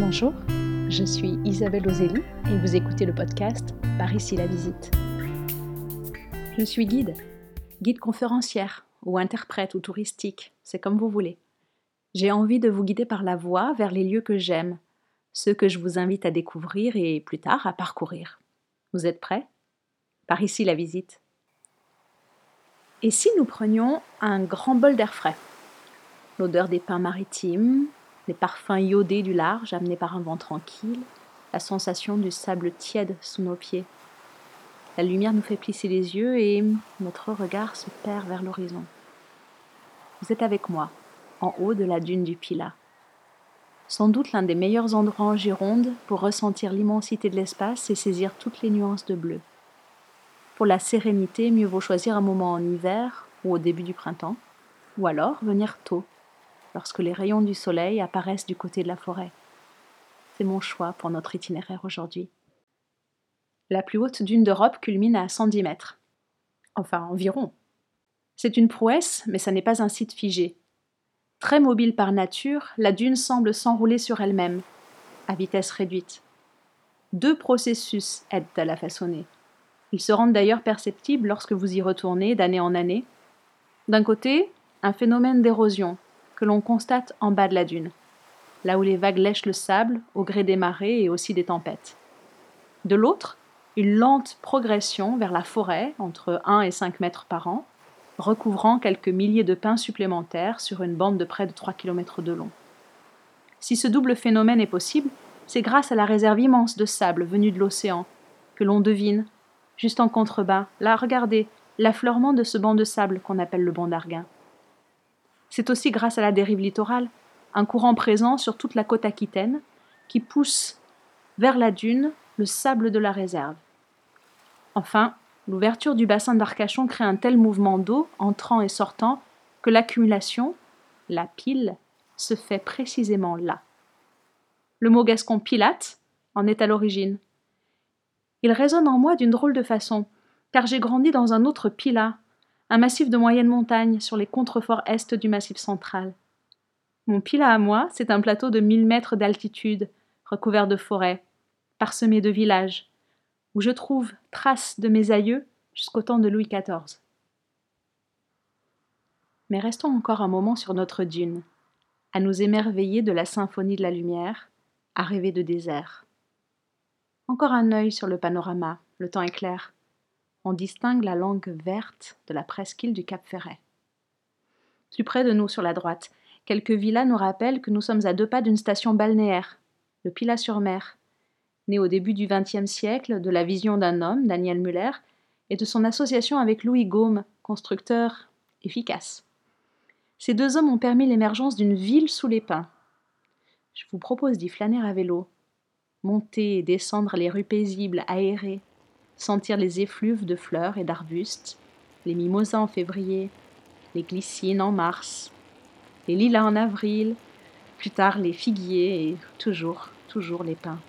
Bonjour, je suis Isabelle Ozelli et vous écoutez le podcast Par ici la visite. Je suis guide, guide conférencière ou interprète ou touristique, c'est comme vous voulez. J'ai envie de vous guider par la voie vers les lieux que j'aime, ceux que je vous invite à découvrir et plus tard à parcourir. Vous êtes prêts? Par ici la visite. Et si nous prenions un grand bol d'air frais? L'odeur des pins maritimes, les parfums iodés du large amenés par un vent tranquille, la sensation du sable tiède sous nos pieds. La lumière nous fait plisser les yeux et notre regard se perd vers l'horizon. Vous êtes avec moi, en haut de la dune du Pilat. Sans doute l'un des meilleurs endroits en Gironde pour ressentir l'immensité de l'espace et saisir toutes les nuances de bleu. Pour la sérénité, mieux vaut choisir un moment en hiver ou au début du printemps, ou alors venir tôt, lorsque les rayons du soleil apparaissent du côté de la forêt. C'est mon choix pour notre itinéraire aujourd'hui. La plus haute dune d'Europe culmine à 110 mètres. Enfin, environ. C'est une prouesse, mais ça n'est pas un site figé. Très mobile par nature, la dune semble s'enrouler sur elle-même, à vitesse réduite. Deux processus aident à la façonner. Ils se rendent d'ailleurs perceptibles lorsque vous y retournez d'année en année. D'un côté, un phénomène d'érosion, que l'on constate en bas de la dune, là où les vagues lèchent le sable au gré des marées et aussi des tempêtes. De l'autre, une lente progression vers la forêt, entre 1 et 5 mètres par an, recouvrant quelques milliers de pins supplémentaires sur une bande de près de 3 km de long. Si ce double phénomène est possible, c'est grâce à la réserve immense de sable venue de l'océan que l'on devine, juste en contrebas, là, regardez, l'affleurement de ce banc de sable qu'on appelle le banc d'Arguin. C'est aussi grâce à la dérive littorale, un courant présent sur toute la côte aquitaine, qui pousse vers la dune le sable de la réserve. Enfin, l'ouverture du bassin d'Arcachon crée un tel mouvement d'eau entrant et sortant que l'accumulation, la pile, se fait précisément là. Le mot gascon pilate en est à l'origine. Il résonne en moi d'une drôle de façon, car j'ai grandi dans un autre pila, un massif de moyenne montagne sur les contreforts est du massif central. Mon pila à moi, c'est un plateau de mille mètres d'altitude, recouvert de forêts, parsemé de villages, où je trouve traces de mes aïeux jusqu'au temps de Louis XIV. Mais restons encore un moment sur notre dune, à nous émerveiller de la symphonie de la lumière, à rêver de désert. Encore un œil sur le panorama, le temps est clair distingue la langue verte de la presqu'île du Cap Ferret. Plus près de nous, sur la droite, quelques villas nous rappellent que nous sommes à deux pas d'une station balnéaire, le Pilat-sur-Mer, né au début du XXe siècle de la vision d'un homme, Daniel Muller, et de son association avec Louis Gaume, constructeur efficace. Ces deux hommes ont permis l'émergence d'une ville sous les pins. Je vous propose d'y flâner à vélo, monter et descendre les rues paisibles, aérées, sentir les effluves de fleurs et d'arbustes, les mimosas en février, les glycines en mars, les lilas en avril, plus tard les figuiers et toujours, toujours les pins.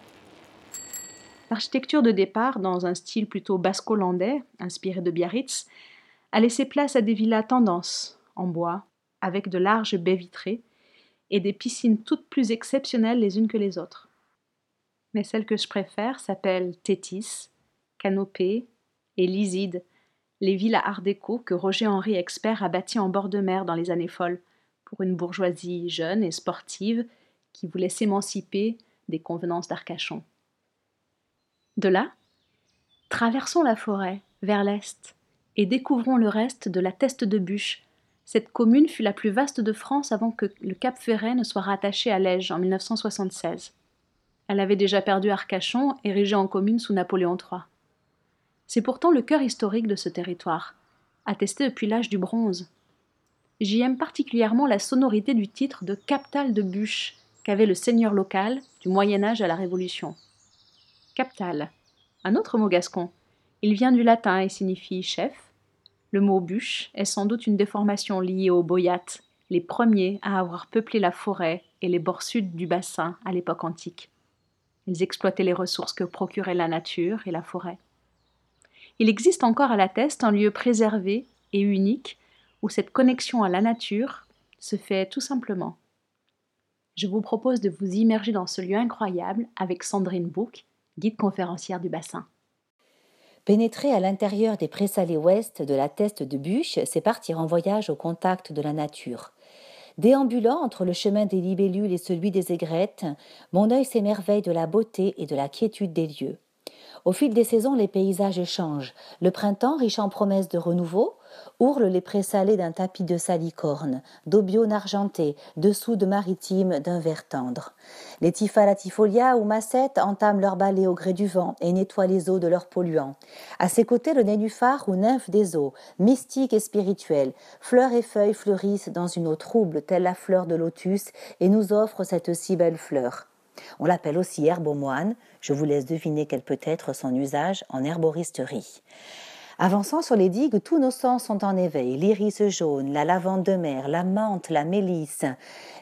L'architecture de départ, dans un style plutôt basco-landais, inspiré de Biarritz, a laissé place à des villas tendance, en bois, avec de larges baies vitrées et des piscines toutes plus exceptionnelles les unes que les autres. Mais celle que je préfère s'appelle Tétis, Canopée et Lyside, les villas art déco que Roger Henri Expert a bâties en bord de mer dans les années folles, pour une bourgeoisie jeune et sportive qui voulait s'émanciper des convenances d'Arcachon. De là, traversons la forêt vers l'est et découvrons le reste de la Teste de Bûche. Cette commune fut la plus vaste de France avant que le Cap Ferret ne soit rattaché à Lège en 1976. Elle avait déjà perdu Arcachon, érigé en commune sous Napoléon III. C'est pourtant le cœur historique de ce territoire, attesté depuis l'âge du bronze. J'y aime particulièrement la sonorité du titre de captal de bûche qu'avait le seigneur local du Moyen Âge à la Révolution. Captal, un autre mot gascon. Il vient du latin et signifie chef. Le mot bûche est sans doute une déformation liée aux boyates, les premiers à avoir peuplé la forêt et les bords sud du bassin à l'époque antique. Ils exploitaient les ressources que procuraient la nature et la forêt il existe encore à la Teste un lieu préservé et unique où cette connexion à la nature se fait tout simplement. je vous propose de vous immerger dans ce lieu incroyable avec Sandrine Bouc, guide conférencière du bassin. Pénétrer à l'intérieur des présalés ouest de la Teste de Bûche, c'est partir en voyage au contact de la nature. Déambulant entre le chemin des libellules et celui des aigrettes, mon œil s'émerveille de la beauté et de la quiétude des lieux. Au fil des saisons, les paysages changent. Le printemps, riche en promesses de renouveau, ourle les présalés d'un tapis de salicorne, d'aubion argenté, de soude maritime d'un vert tendre. Les tifalatifolia ou massettes entament leur balai au gré du vent et nettoient les eaux de leurs polluants. À ses côtés, le nénuphar ou nymphe des eaux, mystique et spirituelle, fleurs et feuilles fleurissent dans une eau trouble telle la fleur de lotus et nous offre cette si belle fleur. On l'appelle aussi herbe aux moines. Je vous laisse deviner quel peut être son usage en herboristerie. Avançant sur les digues, tous nos sens sont en éveil. L'iris jaune, la lavande de mer, la menthe, la mélisse,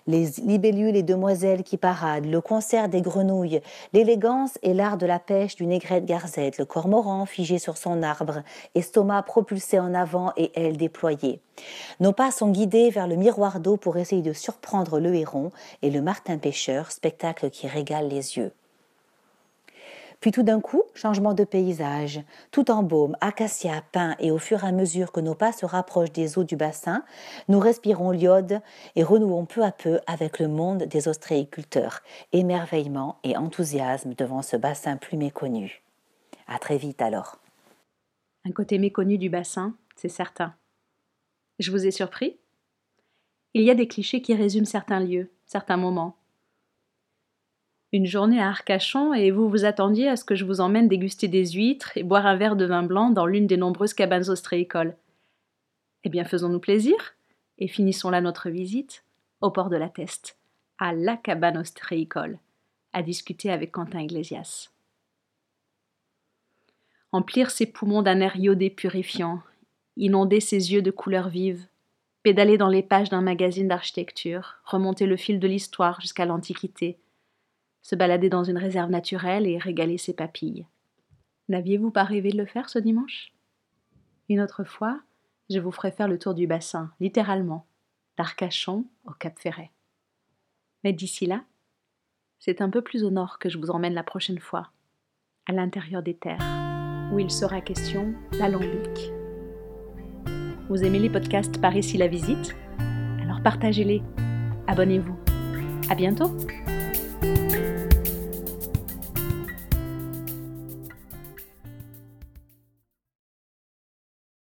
les libellules et demoiselles qui paradent, le concert des grenouilles, l'élégance et l'art de la pêche d'une aigrette garzette, le cormoran figé sur son arbre, estomac propulsé en avant et ailes déployées. Nos pas sont guidés vers le miroir d'eau pour essayer de surprendre le héron et le martin pêcheur, spectacle qui régale les yeux. Puis tout d'un coup, changement de paysage, tout en baume, acacia, pin, et au fur et à mesure que nos pas se rapprochent des eaux du bassin, nous respirons l'iode et renouons peu à peu avec le monde des ostréiculteurs, émerveillement et enthousiasme devant ce bassin plus méconnu. À très vite alors. Un côté méconnu du bassin, c'est certain. Je vous ai surpris Il y a des clichés qui résument certains lieux, certains moments, une journée à Arcachon et vous vous attendiez à ce que je vous emmène déguster des huîtres et boire un verre de vin blanc dans l'une des nombreuses cabanes ostréicoles. Eh bien, faisons-nous plaisir et finissons là notre visite au port de la Teste, à la cabane ostréicole, à discuter avec Quentin Iglesias. Emplir ses poumons d'un air iodé purifiant, inonder ses yeux de couleurs vives, pédaler dans les pages d'un magazine d'architecture, remonter le fil de l'histoire jusqu'à l'Antiquité, se balader dans une réserve naturelle et régaler ses papilles. N'aviez-vous pas rêvé de le faire ce dimanche? Une autre fois, je vous ferai faire le tour du bassin, littéralement, d'Arcachon au Cap Ferret. Mais d'ici là, c'est un peu plus au nord que je vous emmène la prochaine fois, à l'intérieur des terres, où il sera question d'alambic. Vous aimez les podcasts par ici la visite? Alors partagez-les. Abonnez-vous. À bientôt